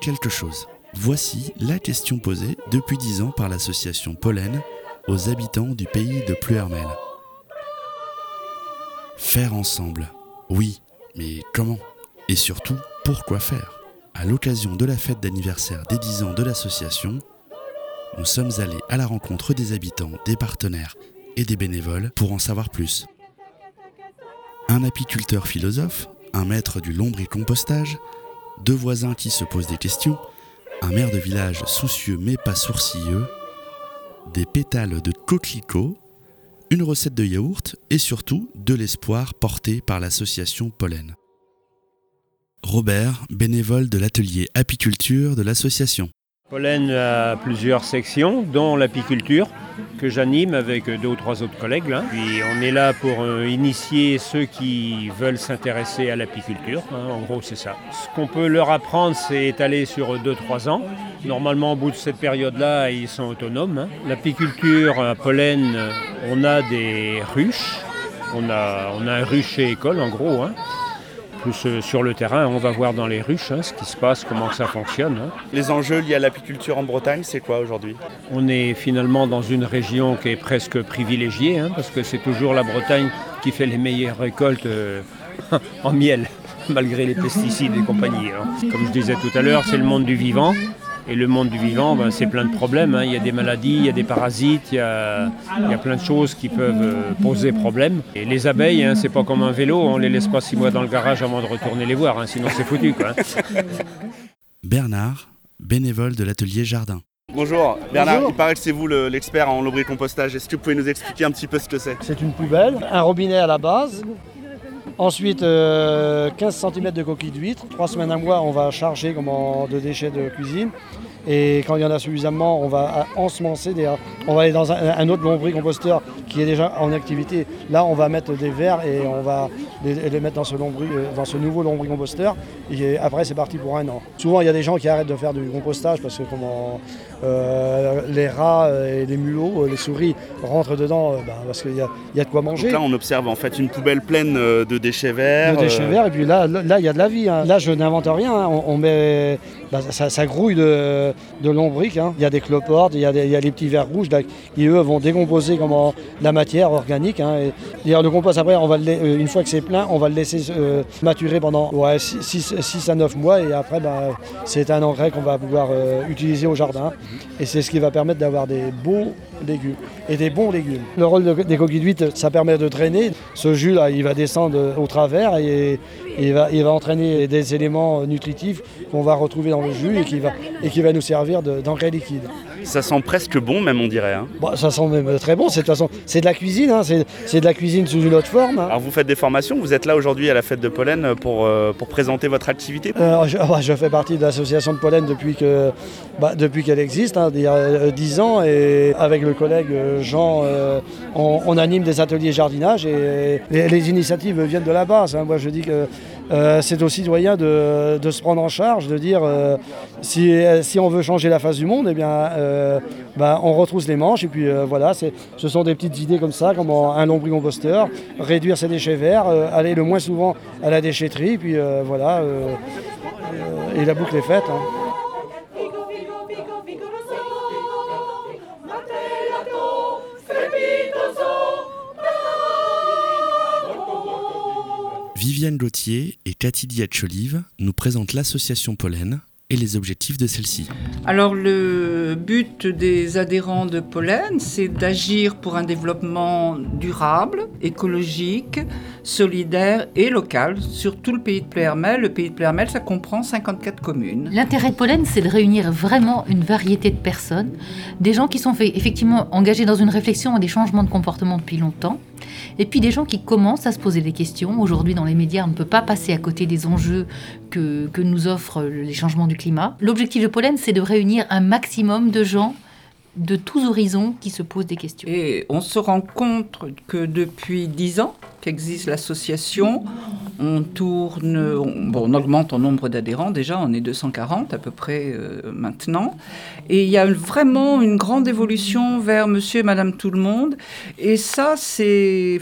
quelque chose Voici la question posée depuis dix ans par l'association Pollen aux habitants du pays de Pluhermel. Faire ensemble, oui, mais comment? Et surtout, pourquoi faire? À l'occasion de la fête d'anniversaire des 10 ans de l'association, nous sommes allés à la rencontre des habitants, des partenaires et des bénévoles pour en savoir plus. Un apiculteur philosophe, un maître du lombricompostage, deux voisins qui se posent des questions, un maire de village soucieux mais pas sourcilleux, des pétales de coquelicot, une recette de yaourt et surtout de l'espoir porté par l'association Pollen. Robert, bénévole de l'atelier apiculture de l'association. Pollen a plusieurs sections, dont l'apiculture, que j'anime avec deux ou trois autres collègues. Puis on est là pour euh, initier ceux qui veulent s'intéresser à l'apiculture. Hein. en gros, c'est ça. Ce qu'on peut leur apprendre, c'est étaler sur 2-3 ans. Normalement, au bout de cette période-là, ils sont autonomes. Hein. L'apiculture à pollen, on a des ruches. On a, on a un rucher école, en gros. Hein plus euh, sur le terrain. On va voir dans les ruches hein, ce qui se passe, comment ça fonctionne. Hein. Les enjeux liés à l'apiculture en Bretagne, c'est quoi aujourd'hui? On est finalement dans une région qui est presque privilégiée, hein, parce que c'est toujours la Bretagne qui fait les meilleures récoltes euh, en miel, malgré les pesticides et compagnie. Comme je disais tout à l'heure, c'est le monde du vivant. Et le monde du vivant, ben, c'est plein de problèmes. Hein. Il y a des maladies, il y a des parasites, il y a, plein de choses qui peuvent euh, poser problème. Et les abeilles, hein, c'est pas comme un vélo, on les laisse pas six mois dans le garage avant de retourner les voir, hein, sinon c'est foutu. Bernard, bénévole de l'atelier Jardin. Bonjour Bernard, il paraît que c'est vous l'expert en lombricompostage. Est-ce que vous pouvez nous expliquer un petit peu ce que c'est? C'est une poubelle, un robinet à la base, Ensuite, 15 euh, cm de coquilles d'huître. Trois semaines, à mois, on va charger de déchets de cuisine. Et quand il y en a suffisamment, on va ensemencer. Des, on va aller dans un, autre lombricomposteur qui est déjà en activité. Là, on va mettre des verres et on va les, mettre dans ce, euh, dans ce nouveau lombricomposteur. Et après, c'est parti pour un an. Souvent, il y a des gens qui arrêtent de faire du compostage parce que comment, euh, les rats et les mulots, les souris rentrent dedans ben, parce qu'il y, y, a de quoi manger. Donc là, on observe en fait une poubelle pleine de déchets verts. De déchets verts. Et puis là, là, il y a de la vie. Hein. Là, je n'invente rien. Hein. On, met, ben, ça, grouille de, de lombriques. Hein. Il y a des cloportes, il y a, les petits vers rouges qui eux vont décomposer comment, la matière organique. Hein. Et, le compost après, on va euh, une fois que c'est plein, on va le laisser euh, maturer pendant 6, à 9 mois et après ben, c'est un engrais qu'on va pouvoir euh, utiliser au jardin. Et c'est ce qui va permettre d'avoir des beaux légumes et des bons légumes. Le rôle des coquilles d'huître, ça permet de drainer. Ce jus là, il va descendre au travers et, il, va, il va entraîner des éléments nutritifs qu'on va retrouver dans le jus et qui va, et qui va nous servir d'engrais liquide. Ça sent presque bon, même on dirait. Hein. Bon, ça sent même très bon. C'est de, de la cuisine. Hein. C'est de la cuisine sous une autre forme. Hein. Alors vous faites des formations. Vous êtes là aujourd'hui à la fête de pollen pour, euh, pour présenter votre activité? Euh, je, fais partie de l'association de pollen depuis bah, qu'elle existe, il y a 10 euh, ans. Et avec le collègue Jean, on, anime des ateliers jardinage et les, les initiatives viennent de la base. Moi, je dis que euh, c'est aux citoyens de, se prendre en charge, de dire euh, si, on veut changer la face du monde, eh bien, euh, ben, on retrousse les manches. Et puis voilà, ce sont des petites idées comme ça, comme un lombricomposteur, réduire ses déchets verts, aller le moins souvent à la déchetterie, puis voilà, et la boucle est faite. Hein. Viviane Gauthier et Cathy Dietcholive nous présentent l'association Pollen et les objectifs de celle-ci. Alors le but des adhérents de Pollen, c'est d'agir pour un développement durable, écologique, solidaire et local sur tout le pays de Pléhermel. Le pays de Pléhermel, ça comprend 54 communes. L'intérêt de Pollen, c'est de réunir vraiment une variété de personnes, des gens qui sont effectivement engagés dans une réflexion et des changements de comportement depuis longtemps, et puis des gens qui commencent à se poser des questions. Aujourd'hui, dans les médias, on ne peut pas passer à côté des enjeux que, que nous offrent les changements du climat. L'objectif de Pollen, c'est de réunir un maximum de gens de tous horizons qui se posent des questions. Et on se rend compte que depuis dix ans qu'existe l'association, on tourne, on, augmente en nombre d'adhérents déjà, on est 240 à peu près euh, maintenant, et il y a vraiment une grande évolution vers Monsieur et Madame tout le monde, et ça c'est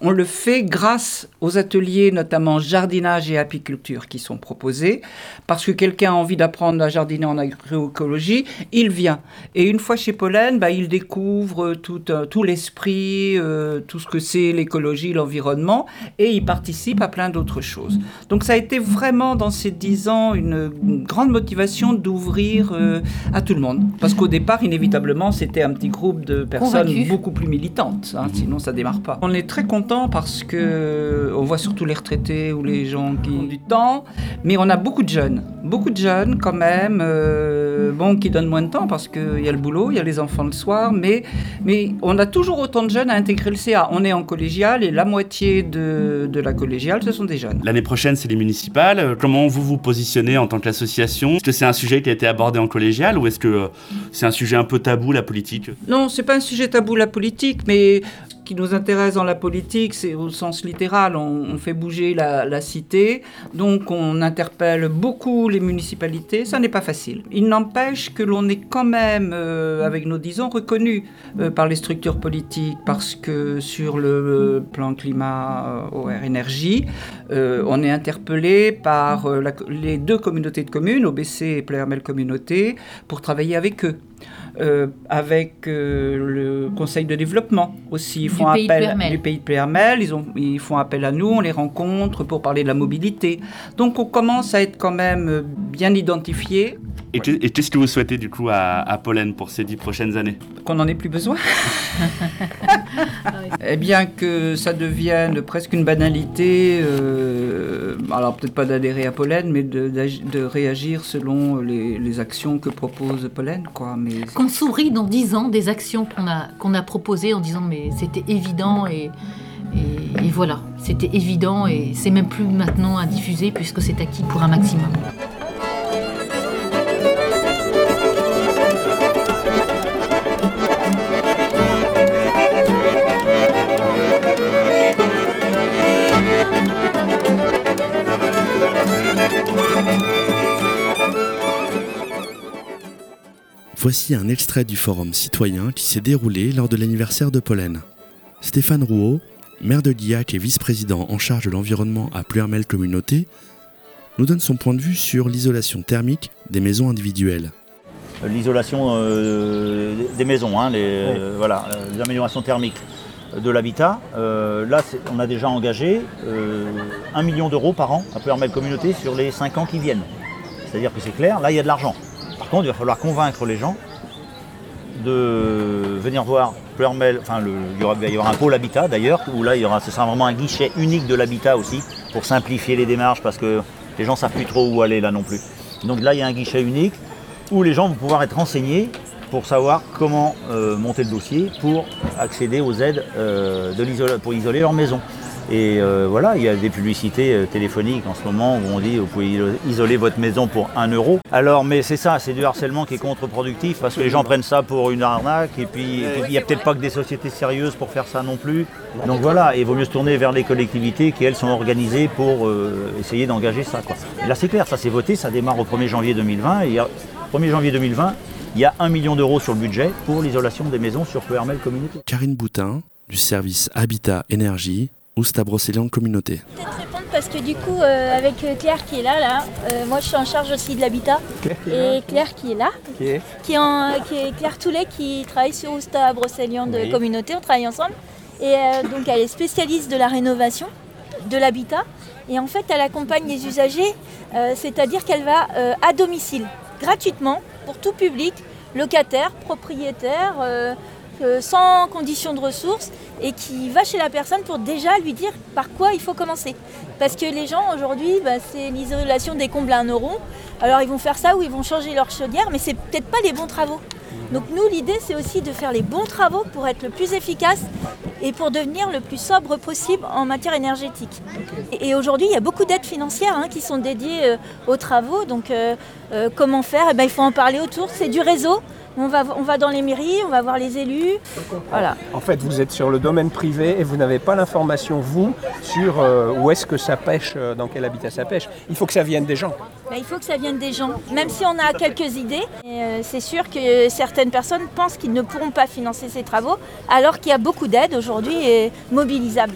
on le fait grâce aux ateliers, notamment jardinage et apiculture, qui sont proposés. Parce que quelqu'un a envie d'apprendre à jardiner en agroécologie, il vient. Et une fois chez Pollen, bah, il découvre tout, euh, tout l'esprit, euh, tout ce que c'est l'écologie, l'environnement, et il participe à plein d'autres choses. Donc ça a été vraiment, dans ces dix ans, une, grande motivation d'ouvrir euh, à tout le monde. Parce qu'au départ, inévitablement, c'était un petit groupe de personnes beaucoup plus militantes. Hein, sinon, ça démarre pas. On est très content parce que on voit surtout les retraités ou les gens qui ont du temps, mais on a beaucoup de jeunes, beaucoup de jeunes quand même, euh, bon, qui donnent moins de temps parce qu'il y a le boulot, il y a les enfants le soir, mais, mais on a toujours autant de jeunes à intégrer le CA. On est en collégial et la moitié de, de la collégiale, ce sont des jeunes. L'année prochaine, c'est les municipales. Comment vous vous positionnez en tant qu'association Est-ce que c'est un sujet qui a été abordé en collégial ou est-ce que c'est un sujet un peu tabou, la politique? Non, c'est pas un sujet tabou, la politique, mais qui nous intéresse dans la politique, c'est au sens littéral, on, fait bouger la, cité, donc on interpelle beaucoup les municipalités, ça n'est pas facile. Il n'empêche que l'on est quand même, euh, avec nos dix ans, reconnu euh, par les structures politiques, parce que sur le plan climat, OR euh, énergie, on est interpellé par les deux communautés de communes, OBC et Plermel Communauté, pour travailler avec eux. Euh, avec euh, le conseil de développement aussi. Ils font du appel pays du pays de Pérmel, ils, ont, ils font appel à nous, on les rencontre pour parler de la mobilité. Donc on commence à être quand même bien identifié. Et qu'est-ce que vous souhaitez du coup à, à Pollen pour ces dix prochaines années? Qu'on n'en ait plus besoin. eh bien que ça devienne presque une banalité, euh, alors peut-être pas d'adhérer à Pollen, mais de, réagir selon les, actions que propose Pollen. Qu'on sourit dans dix ans des actions qu'on a, proposées en disant mais c'était évident et voilà, c'était évident et c'est même plus maintenant à diffuser puisque c'est acquis pour un maximum. Voici un extrait du forum citoyen qui s'est déroulé lors de l'anniversaire de Pollen. Stéphane Rouault, maire de Guillac et vice-président en charge de l'environnement à Pluermel Communauté, nous donne son point de vue sur l'isolation thermique des maisons individuelles. L'isolation euh, des maisons, hein, les, euh, voilà, les améliorations thermiques de l'habitat. Euh, là, on a déjà engagé 1 million d'euros par an à Pluermel Communauté sur les 5 ans qui viennent. C'est-à-dire que c'est clair, là, il y a de l'argent. Par contre, il va falloir convaincre les gens de venir voir Pleurmel. Enfin, il, y aura, va y avoir un pôle habitat d'ailleurs, où là, il y aura, ce sera vraiment un guichet unique de l'habitat aussi, pour simplifier les démarches, parce que les gens ne savent plus trop où aller là non plus. Donc là, il y a un guichet unique où les gens vont pouvoir être renseignés pour savoir comment euh, monter le dossier pour accéder aux aides euh, pour isoler leur maison. Et euh, voilà, il y a des publicités euh, téléphoniques en ce moment où on dit vous pouvez isoler votre maison pour 1 euro. Alors, mais c'est ça, c'est du harcèlement qui est contre-productif parce que les gens prennent ça pour une arnaque et puis il n'y a peut-être pas que des sociétés sérieuses pour faire ça non plus. Donc voilà, il vaut mieux se tourner vers les collectivités qui elles sont organisées pour euh, essayer d'engager ça. Là c'est clair, ça s'est voté, ça démarre au 1er janvier 2020 et 1er janvier 2020, il y a 1 million d'euros sur le budget pour l'isolation des maisons sur Hermel Communauté. Karine Boutin, du service Habitat Énergie, ou c'est à en communauté Peut-être répondre parce que du coup, euh, avec euh, Claire qui est là, là euh, moi je suis en charge aussi de l'habitat. Et Claire qui est là, qui, est Claire Toulet qui travaille sur Ousta à Brocéliande de communauté, on travaille ensemble. Et donc elle est spécialiste de la rénovation de l'habitat. Et en fait, elle accompagne les usagers, c'est-à-dire qu'elle va à domicile, gratuitement, pour tout public, locataire, propriétaire sans condition de ressources et qui va chez la personne pour déjà lui dire par quoi il faut commencer. Parce que les gens aujourd'hui, bah, c'est l'isolation des combles à un euro. Alors ils vont faire ça ou ils vont changer leur chaudière, mais c'est peut-être pas les bons travaux. Donc nous, l'idée, c'est aussi de faire les bons travaux pour être le plus efficace et pour devenir le plus sobre possible en matière énergétique. Et, aujourd'hui, il y a beaucoup d'aides financières hein, qui sont dédiées euh, aux travaux. Donc euh, euh, comment faire? Eh ben, Il faut en parler autour. C'est du réseau. On va, on va dans les mairies, on va voir les élus. Voilà. En fait, vous êtes sur le domaine privé et vous n'avez pas l'information, vous, sur euh, où est-ce que ça pêche, euh, dans quel habitat ça pêche. Il faut que ça vienne des gens. Ben, il faut que ça vienne des gens, même si on a quelques idées. Euh, c'est sûr que certaines personnes pensent qu'ils ne pourront pas financer ces travaux, alors qu'il y a beaucoup d'aides aujourd'hui et mobilisables.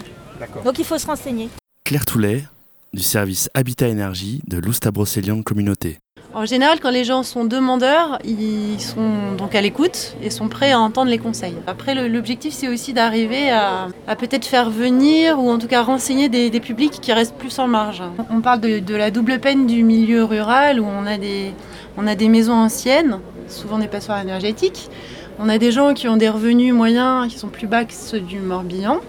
Donc il faut se renseigner. Claire Toulet, du service Habitat Énergie de l'Oustabrosselian Communauté. En général, quand les gens sont demandeurs, ils sont donc à l'écoute et sont prêts à entendre les conseils. Après, l'objectif, c'est aussi d'arriver à, peut-être faire venir ou en tout cas renseigner des, publics qui restent plus en marge. On parle de, de la double peine du milieu rural où on a des, on a des maisons anciennes, souvent des passoires énergétiques. On a des gens qui ont des revenus moyens qui sont plus bas que ceux du Morbihan.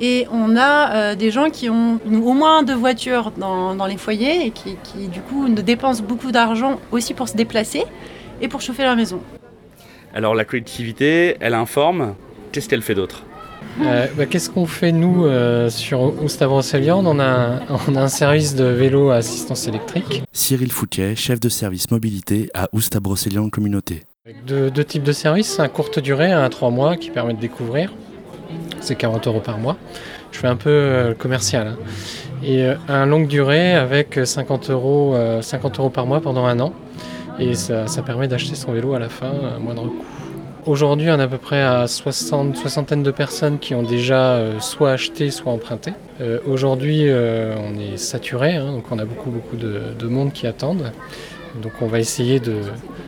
Et on a euh, des gens qui ont au moins deux voitures dans, dans les foyers et qui, qui, du coup ne dépensent beaucoup d'argent aussi pour se déplacer et pour chauffer leur maison. Alors la collectivité, elle informe. Qu'est-ce qu'elle fait d'autre? Euh, bah, Qu'est-ce qu'on fait nous euh, sur Oustavrosselian on, a un- on a un service de vélo à assistance électrique. Cyril Fouquet, chef de service mobilité à Oustabrosselian Communauté. Avec deux, deux types de services, un courte durée, un à 3 mois qui permet de découvrir. C'est 40 euros par mois. Je fais un peu euh, commercial. hein. Et euh, un longue durée avec 50 euros, euh, 50 euros par mois pendant un an. Et ça, ça permet d'acheter son vélo à la fin à moindre coût. Aujourd'hui, on est à peu près à 60, soixantaine de personnes qui ont déjà soit acheté, soit emprunté. Aujourd'hui, on est saturé, hein, donc on a beaucoup, beaucoup de monde qui attendent. Donc on va essayer de-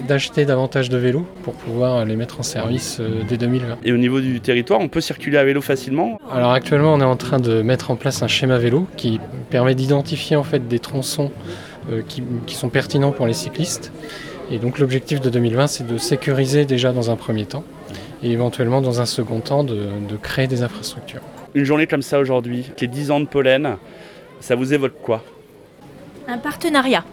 d'acheter davantage de vélos pour pouvoir les mettre en service euh, dès 2020. Et au niveau du territoire, on peut circuler à vélo facilement Alors actuellement, on est en train de mettre en place un schéma vélo qui permet d'identifier en fait des tronçons euh, qui, qui sont pertinents pour les cyclistes. Et donc l'objectif de 2020, c'est de sécuriser déjà dans un premier temps et éventuellement dans un second temps de, de créer des infrastructures. Une journée comme ça aujourd'hui, qui est 10 ans de pollen, ça vous évoque quoi? Un partenariat.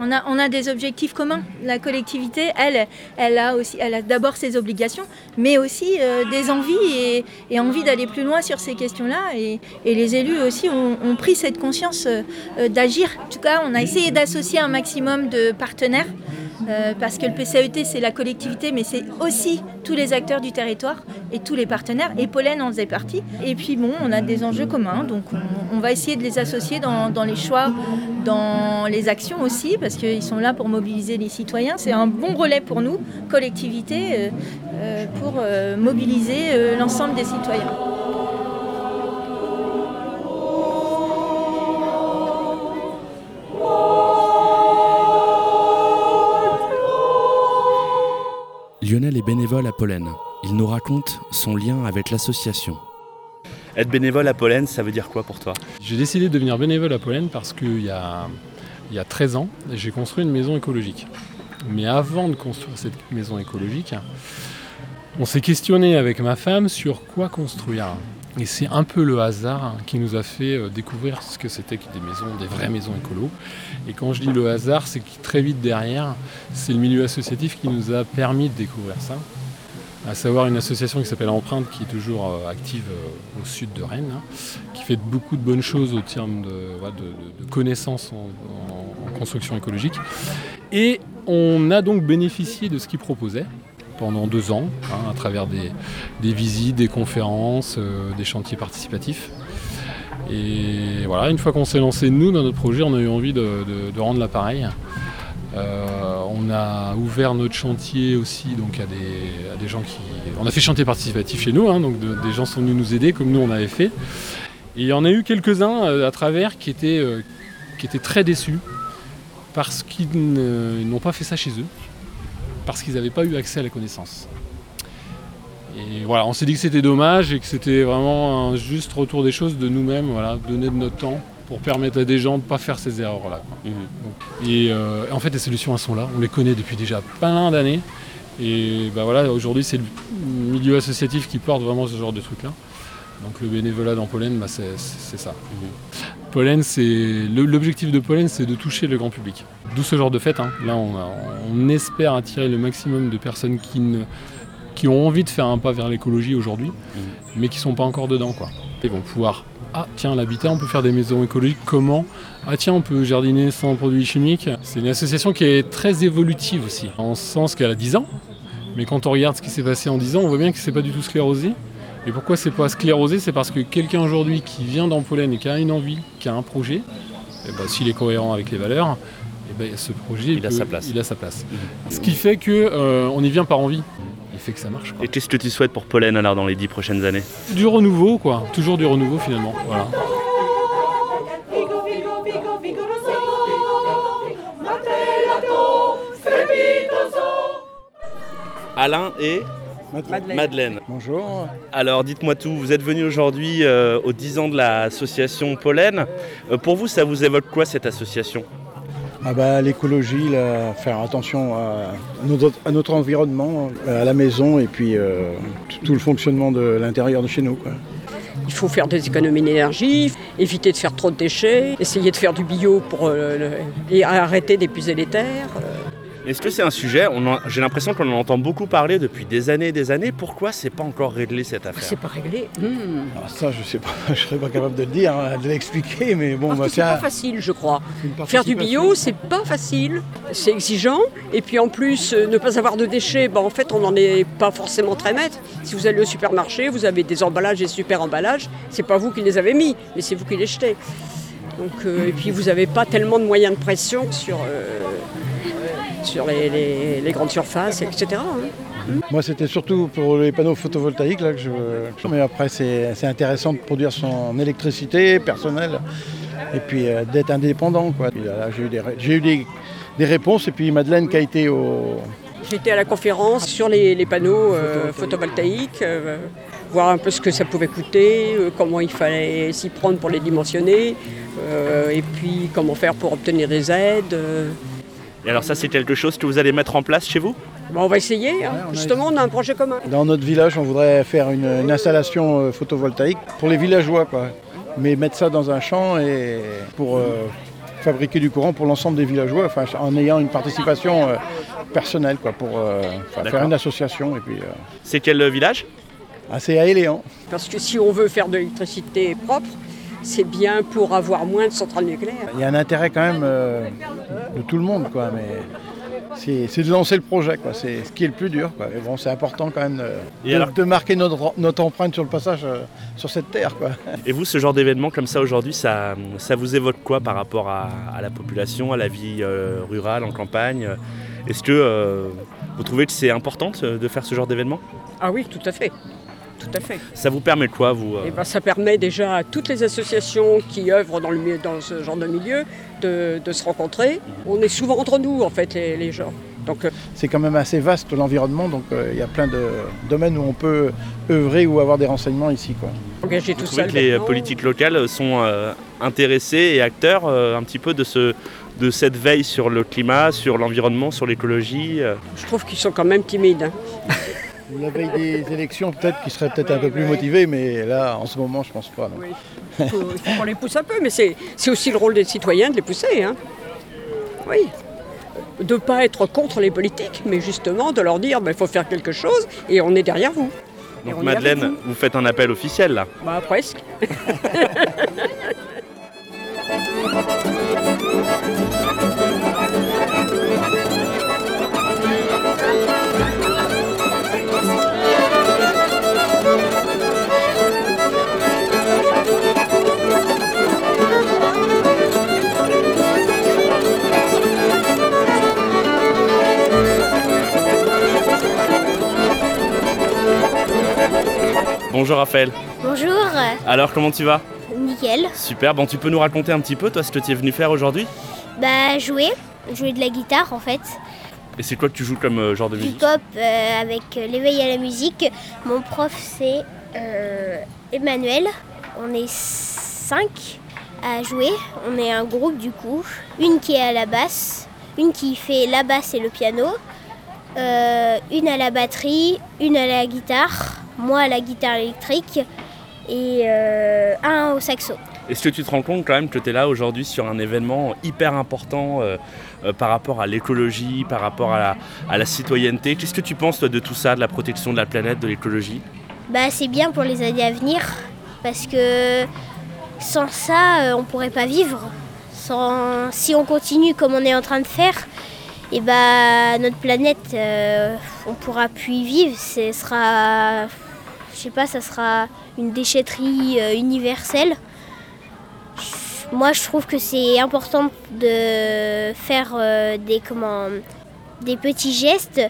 On a, des objectifs communs. La collectivité, elle, elle a aussi, elle a d'abord ses obligations, mais aussi euh, des envies et, envie d'aller plus loin sur ces questions-là. Et, les élus aussi ont, pris cette conscience euh, d'agir. En tout cas, on a essayé d'associer un maximum de partenaires. Euh, parce que le PCAET, c'est la collectivité, mais c'est aussi tous les acteurs du territoire et tous les partenaires. Et Pollen en faisait partie. Et puis, bon, on a des enjeux communs, donc on, va essayer de les associer dans, les choix, dans les actions aussi, parce qu'ils sont là pour mobiliser les citoyens. C'est un bon relais pour nous, collectivité, euh, euh, pour mobiliser l'ensemble des citoyens. Lionel est bénévole à Pollen. Il nous raconte son lien avec l'association. Être bénévole à pollen, ça veut dire quoi pour toi? J'ai décidé de devenir bénévole à Pollen parce qu'il y a, il y a 13 ans, j'ai construit une maison écologique. Mais avant de construire cette maison écologique, on s'est questionné avec ma femme sur quoi construire. Et c'est un peu le hasard qui nous a fait euh, découvrir ce que c'était que des maisons, des vraies maisons écolo. Et quand je dis le hasard, c'est que très vite derrière, c'est le milieu associatif qui nous a permis de découvrir ça. À savoir une association qui s'appelle Empreinte, qui est toujours euh, active euh, au sud de Rennes, hein, qui fait beaucoup de bonnes choses au terme de, connaissances en, en- en construction écologique. Et on a donc bénéficié de ce qu'ils proposaient pendant deux ans, hein, à travers des, visites, des conférences, euh, des chantiers participatifs. Et voilà, une fois qu'on s'est lancé, nous, dans notre projet, on a eu envie de, rendre l'appareil. Euh, on a ouvert notre chantier aussi donc à des, gens qui. On a fait chantier participatif chez nous, hein, donc de- des gens sont venus nous aider comme nous on avait fait. Et il y en a eu quelques-uns euh, à travers qui étaient, qui étaient très déçus parce qu'ils n'ont pas fait ça chez eux, parce qu'ils n'avaient pas eu accès à la connaissance. Et voilà, on s'est dit que c'était dommage et que c'était vraiment un juste retour des choses de nous-mêmes, voilà, donner de notre temps pour permettre à des gens de ne pas faire ces erreurs-là. Donc, et euh, en fait, les solutions, elles sont là. On les connaît depuis déjà plein d'années. Et bah voilà, aujourd'hui, c'est le milieu associatif qui porte vraiment ce genre de trucs-là. Donc le bénévolat dans Pollen, bah, c'est c'est ça. Pollen, l'objectif de Pollen, c'est de toucher le grand public. D'où ce genre de fête. hein. Là, on, a- on espère attirer le maximum de personnes qui, ne- qui ont envie de faire un pas vers l'écologie aujourd'hui, mais qui sont pas encore dedans. Quoi. Ils vont pouvoir ah tiens l'habitat, on peut faire des maisons écologiques. Comment? Ah tiens, on peut jardiner sans produits chimiques. C'est une association qui est très évolutive aussi, en ce sens qu'elle a 10 ans. Mais quand on regarde ce qui s'est passé en 10 ans, on voit bien que c'est pas du tout sclérosé. Et pourquoi c'est pas sclérosé? C'est parce que quelqu'un aujourd'hui qui vient dans Pollen et qui a une envie, qui a un projet, eh ben, s'il est cohérent avec les valeurs, eh ben, ce projet Il a sa place. Il a sa place. Ce qui fait que euh, on y vient par envie. Et fait que ça marche. quoi. Et qu'est-ce que tu souhaites pour Pollen alors dans les dix prochaines années? Du renouveau, quoi. Toujours du renouveau finalement. Voilà. Alain et Madeleine. Madeleine. Bonjour. Alors dites-moi tout, vous êtes venu aujourd'hui euh, aux 10 ans de l'association Pollen. Euh, pour vous, ça vous évoque quoi cette association? Ah bah, L'écologie, faire attention à notre, à notre environnement, à la maison et puis euh, tout- tout le fonctionnement de l'intérieur de chez nous. quoi. Il faut faire des économies d'énergie, éviter de faire trop de déchets, essayer de faire du bio pour, euh, le- et arrêter d'épuiser les terres. Est-ce que c'est un sujet, on en- j'ai l'impression qu'on en entend beaucoup parler depuis des années et des années, pourquoi c'est pas encore réglé cette affaire? C'est pas réglé. Hmm. Alors ça, je sais pas, je serais pas capable de le dire, hein, de l'expliquer, mais bon, Parce bah, que c'est pas un- facile, je crois. Faire du bio, c'est pas facile, c'est exigeant. Et puis en plus, euh, ne pas avoir de déchets, ben, en fait, on n'en est pas forcément très maître. Si vous allez au supermarché, vous avez des emballages et super emballages. C'est pas vous qui les avez mis, mais c'est vous qui les jetez. Donc, euh, et puis vous n'avez pas tellement de moyens de pression sur, euh, sur les, les- les grandes surfaces, etc. hein. Moi, c'était surtout pour les panneaux photovoltaïques là, que je Mais après, c'est intéressant de produire son électricité personnelle et puis euh, d'être indépendant. J'ai eu, des, eu des, des réponses et puis Madeleine qui a été au, J'étais à la conférence sur les, les panneaux euh, photovoltaïques, euh, voir un peu ce que ça pouvait coûter, euh, comment il fallait s'y prendre pour les dimensionner, euh, et puis comment faire pour obtenir des aides. euh. Et alors ça c'est quelque chose que vous allez mettre en place chez vous? Bon, on va essayer. hein. Justement, on a un projet commun. Dans notre village, on voudrait faire une, une installation photovoltaïque pour les villageois, quoi. Mais mettre ça dans un champ et pour euh, fabriquer du courant pour l'ensemble des villageois, enfin, en ayant une participation euh, personnelle, quoi, pour euh, faire une association. Et puis, euh, C'est quel village? C'est à Éléan. Parce que si on veut faire de l'électricité propre, c'est bien pour avoir moins de centrales nucléaires. Il y a un intérêt quand même euh, de tout le monde, quoi. Mais c'est c'est de lancer le projet, quoi. C'est ce qui est le plus dur, quoi. Mais bon, c'est important quand même de, Et de- alors- de marquer notre, notre empreinte sur le passage euh, sur cette terre, quoi. Et vous, ce genre d'événement comme ça aujourd'hui, ça, ça vous évoque quoi par rapport à, à la population, à la vie euh, rurale, en campagne? Est-ce que euh, vous trouvez que c'est important de faire ce genre d'événement? Ah oui, tout à fait. Tout à fait. Ça vous permet de quoi, vous euh Eh ben, ça permet déjà à toutes les associations qui œuvrent dans, le, milieu- dans ce genre de milieu de, de se rencontrer. On est souvent entre nous, en fait, les, les gens. Donc, euh, C'est quand même assez vaste l'environnement, donc euh, il y a plein de domaines où on peut œuvrer ou avoir des renseignements ici, quoi. engager Vous tout trouvez seul. que les politiques locales sont euh, intéressées et acteurs euh, un petit peu de, ce, de cette veille sur le climat, sur l'environnement, sur l'écologie euh Je trouve qu'ils sont quand même timides. hein. La veille des élections, peut-être qu'ils seraient peut-être un peu plus motivés, mais là, en ce moment, je pense pas. non. Il faut, il faut qu'on les pousse un peu, mais c'est c'est aussi le rôle des citoyens de les pousser. hein. Oui. De ne pas être contre les politiques, mais justement de leur dire il faut faire quelque chose et on est derrière vous. Donc Madeleine, vous. vous faites un appel officiel là Bah, presque. Bonjour Raphaël. Bonjour, Alors comment tu vas? Nickel. Super, bon tu peux nous raconter un petit peu toi ce que tu es venu faire aujourd'hui? Bah jouer, jouer de la guitare en fait. Et c'est quoi que tu joues comme euh, genre de musique? pop euh, avec euh, l'éveil à la musique. Mon prof c'est Emmanuel. On est cinq à jouer. On est un groupe du coup. Une qui est à la basse, une qui fait la basse et le piano, une à la batterie, une à la guitare, moi à la guitare électrique et euh, un au saxo. Est-ce que tu te rends compte quand même que tu es là aujourd'hui sur un événement hyper important euh, euh, par rapport à l'écologie, par rapport à la, à la citoyenneté? Qu'est-ce que tu penses toi, de tout ça, de la protection de la planète, de l'écologie? Bah, c'est bien pour les années à venir parce que sans ça, on pourrait pas vivre. Sans... Si on continue comme on est en train de faire, et bah, notre planète, on pourra plus y vivre. Ce sera, je sais pas, ça sera une déchetterie euh, universelle. Moi, je trouve que c'est important de faire euh, des, comment, des petits gestes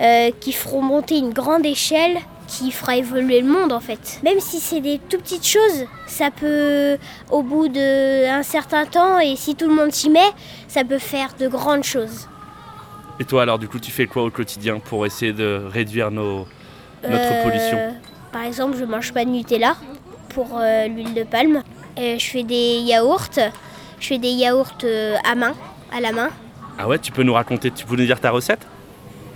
euh, qui feront monter une grande échelle qui fera évoluer le monde en fait. Même si c'est des tout petites choses, ça peut, au bout d'un certain temps, et si tout le monde s'y met, ça peut faire de grandes choses. Et toi alors du coup tu fais quoi au quotidien pour essayer de réduire nos, notre Euh, pollution Par exemple, je mange pas de Nutella pour euh, l'huile de palme. Euh, je fais des yaourts. Je fais des yaourts à main, à la main. Ah ouais tu peux nous raconter, tu peux nous dire ta recette?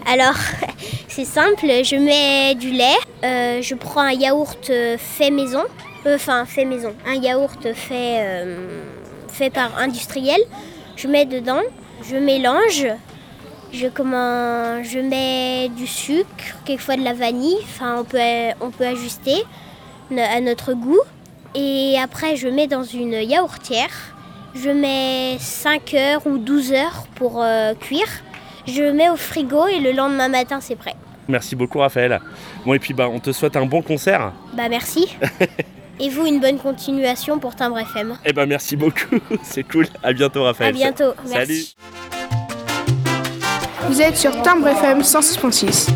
Alors, c'est simple, je mets du lait, euh, je prends un yaourt fait maison, Euh, enfin fait maison, un yaourt fait, euh, fait par industriel, je mets dedans, je mélange, je, comment, je mets du sucre, quelquefois de la vanille, enfin on peut, on peut ajuster à notre goût. Et après je mets dans une yaourtière, je mets 5 heures ou 12 heures pour euh, cuire. Je mets au frigo et le lendemain matin c'est prêt. Merci beaucoup Raphaël. Bon et puis bah on te souhaite un bon concert. Bah merci. et vous une bonne continuation pour Timbre FM. Eh ben merci beaucoup, c'est cool. À bientôt Raphaël. À bientôt, Salut. Vous êtes sur Timbre FM 106.6.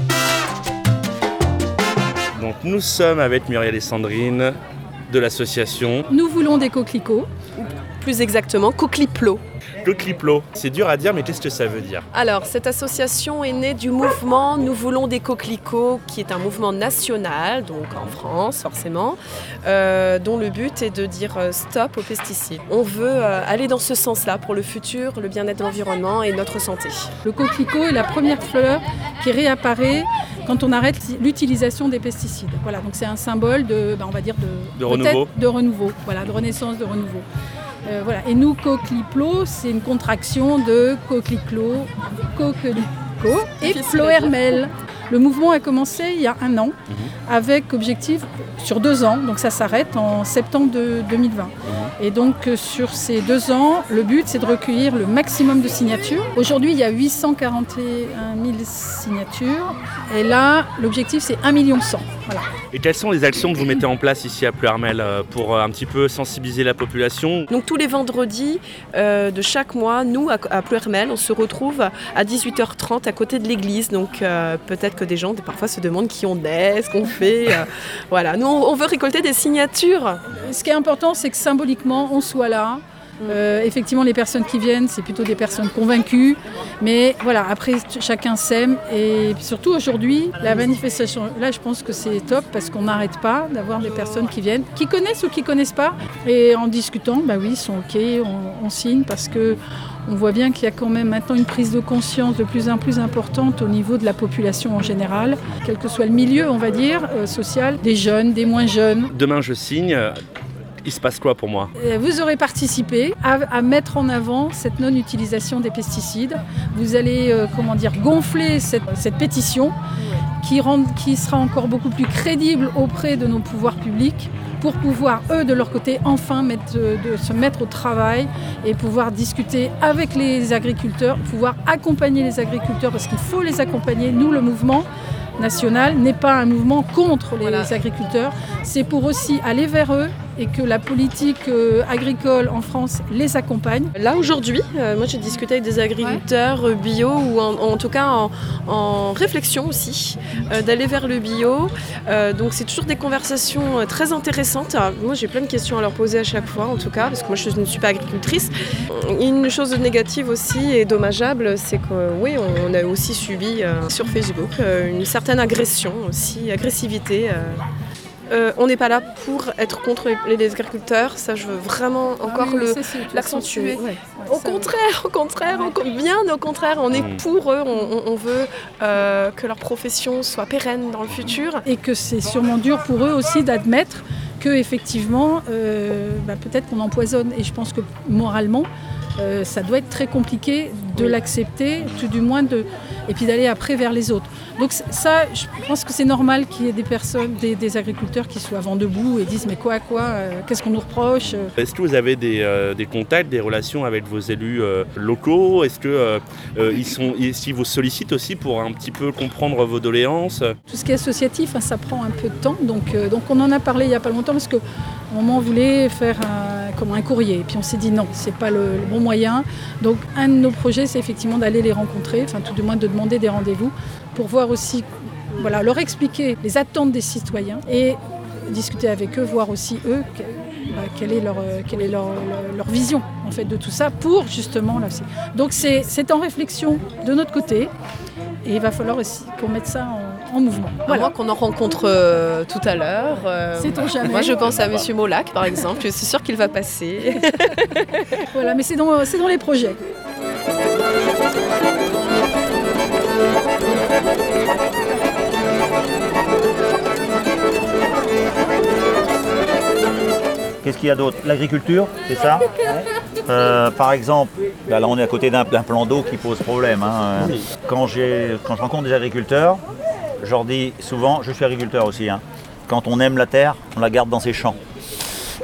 Donc nous sommes avec Muriel et Sandrine de l'association Nous voulons des coquelicots. Plus exactement, coqueliplots. Coqueliplo. C'est dur à dire mais qu'est-ce que ça veut dire Alors, cette association est née du mouvement Nous voulons des coquelicots, qui est un mouvement national, donc en France forcément, euh, dont le but est de dire euh, stop aux pesticides. On veut euh, aller dans ce sens-là pour le futur, le bien-être de l'environnement et notre santé. Le coquelicot est la première fleur qui réapparaît quand on arrête l'utilisation des pesticides. Voilà, donc c'est un symbole de, ben, on va dire de, De renouveau. de renouveau, voilà, de renaissance, de renouveau. Euh, voilà. Et nous, coqueliplo, c'est une contraction de coqueliclo, coquelicot et plohermel. Le mouvement a commencé il y a un an Mhm. avec objectif sur deux ans, donc ça s'arrête en septembre de 2020. Et donc euh, sur ces deux ans, le but c'est de recueillir le maximum de signatures. Aujourd'hui il y a 841 000 signatures et là l'objectif c'est 1 million 100. Voilà. Et quelles sont les actions que vous mettez en place ici à Pleurmel euh, pour euh, un petit peu sensibiliser la population Donc tous les vendredis euh, de chaque mois, nous à, Pleurmel, on se retrouve à 18h30 à côté de l'église. Donc euh, peut-être que des gens parfois se demandent qui on est, ce qu'on fait. euh, voilà, nous on veut récolter des signatures. Ce qui est important c'est que symboliquement on soit là. Euh, effectivement, les personnes qui viennent, c'est plutôt des personnes convaincues. Mais voilà, après, chacun s'aime. Et surtout aujourd'hui, la manifestation, là, je pense que c'est top parce qu'on n'arrête pas d'avoir des personnes qui viennent, qui connaissent ou qui connaissent pas. Et en discutant, bah oui, ils sont OK, on, signe parce que on voit bien qu'il y a quand même maintenant une prise de conscience de plus en plus importante au niveau de la population en général, quel que soit le milieu, on va dire, euh, social, des jeunes, des moins jeunes. Demain je signe, il se passe quoi pour moi? Euh, Vous aurez participé à, à mettre en avant cette non-utilisation des pesticides. Vous allez, euh, comment dire, gonfler cette, cette pétition qui, rend- qui sera encore beaucoup plus crédible auprès de nos pouvoirs publics pour pouvoir, eux, de leur côté, enfin mettre, euh, de se mettre au travail et pouvoir discuter avec les agriculteurs, pouvoir accompagner les agriculteurs parce qu'il faut les accompagner. Nous, le mouvement, national n'est pas un mouvement contre les agriculteurs, c'est pour aussi aller vers eux et que la politique euh, agricole en France les accompagne. Là aujourd'hui, euh, moi j'ai discuté avec des agriculteurs euh, bio ou en, tout cas en, en réflexion aussi d'aller vers le bio. Donc c'est toujours des conversations très intéressantes. Moi j'ai plein de questions à leur poser à chaque fois en tout cas parce que moi je ne suis pas agricultrice. Une chose négative aussi et dommageable, c'est que oui on, a aussi subi sur Facebook une certaine agression aussi, agressivité. Euh, on n'est pas là pour être contre les, les agriculteurs, ça je veux vraiment encore oui, ça, c'est- l'accentuer. ouais, au contraire, au contraire, au- bien au contraire, on est Mm. pour eux, on, veut euh, que leur profession soit pérenne dans le futur. Et que c'est sûrement dur pour eux aussi d'admettre que effectivement, euh, bah, peut-être qu'on empoisonne. Et je pense que moralement, euh, ça doit être très compliqué de l'accepter, tout du moins de, et puis d'aller après vers les autres. Donc ça, je pense que c'est normal qu'il y ait des personnes, des, des agriculteurs qui soient vent debout et disent mais quoi, quoi, euh, qu'est-ce qu'on nous reproche euh. Est-ce que vous avez des, euh, des contacts, des relations avec vos élus euh, locaux? Est-ce que ils sont, qu'ils vous sollicitent aussi pour un petit peu comprendre vos doléances? Tout ce qui est associatif, hein, ça prend un peu de temps. Donc, donc on en a parlé il n'y a pas longtemps parce qu'à un moment on voulait faire un, comme un courrier. Et puis on s'est dit non, c'est pas le, le bon moyen. Donc un de nos projets, c'est effectivement d'aller les rencontrer, enfin tout du moins de demander des rendez-vous pour voir aussi, voilà, leur expliquer les attentes des citoyens et discuter avec eux, voir aussi eux bah, quelle est, leur, quelle est leur, leur, vision en fait de tout ça pour justement là aussi. Donc c'est en réflexion de notre côté et il va falloir aussi qu'on mette ça en, en mouvement. Voilà. qu'on en rencontre euh, tout à l'heure. Euh, C'est jamais. Moi, je pense à Monsieur Molac, par exemple. Je suis sûre qu'il va passer. voilà, mais c'est dans, dans les projets. Qu'il y a L'agriculture, c'est ça euh, Par exemple, bah là on est à côté d'un plan d'eau qui pose problème. hein. Quand, quand je rencontre des agriculteurs, je leur dis souvent, je suis agriculteur aussi, hein. quand on aime la terre, on la garde dans ses champs.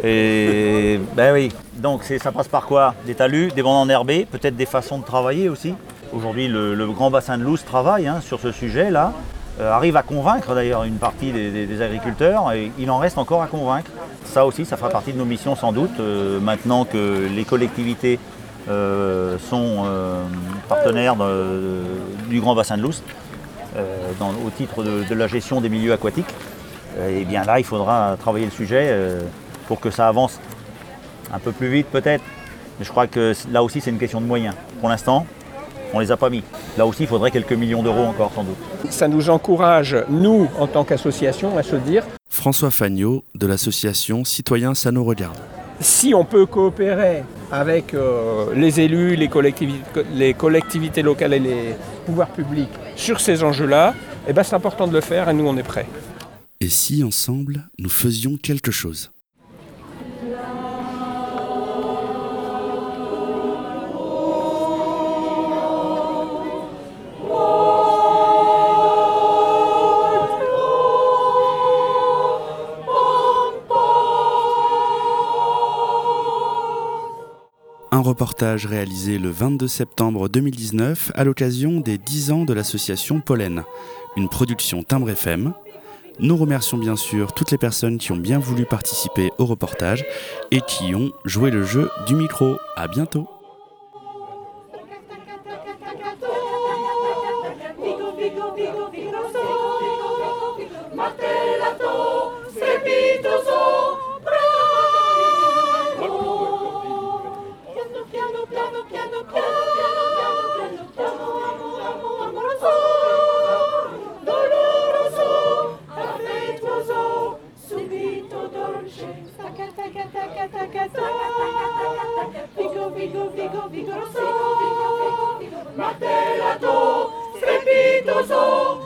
Et ben oui, donc ça passe par quoi? Des talus, des bandes enherbées, peut-être des façons de travailler aussi. Aujourd'hui, le, grand bassin de Louse travaille hein, sur ce sujet-là, arrive à convaincre d'ailleurs une partie des, agriculteurs, et il en reste encore à convaincre. Ça aussi, ça fera partie de nos missions sans doute, euh, maintenant que les collectivités euh, sont euh, partenaires du grand bassin de euh, dans- au titre de, de la gestion des milieux aquatiques. et bien là, il faudra travailler le sujet euh, pour que ça avance un peu plus vite peut-être. Mais je crois que là aussi, c'est une question de moyens. Pour l'instant, on ne les a pas mis. Là aussi, il faudrait quelques millions d'euros encore sans doute. Ça nous encourage, nous, en tant qu'association, à se dire François Fagnot de l'association Citoyens Ça nous regarde. si on peut coopérer avec euh, les élus, les collectivités, les collectivités locales et les pouvoirs publics sur ces enjeux-là, eh ben c'est important de le faire et nous on est prêts. Et si ensemble nous faisions quelque chose? Un reportage réalisé le 22 septembre 2019 à l'occasion des 10 ans de l'association Pollen, une production Timbre FM. Nous remercions bien sûr toutes les personnes qui ont bien voulu participer au reportage et qui ont joué le jeu du micro. À bientôt. Figo, figo, figo, vigoroso, materato, strepitoso.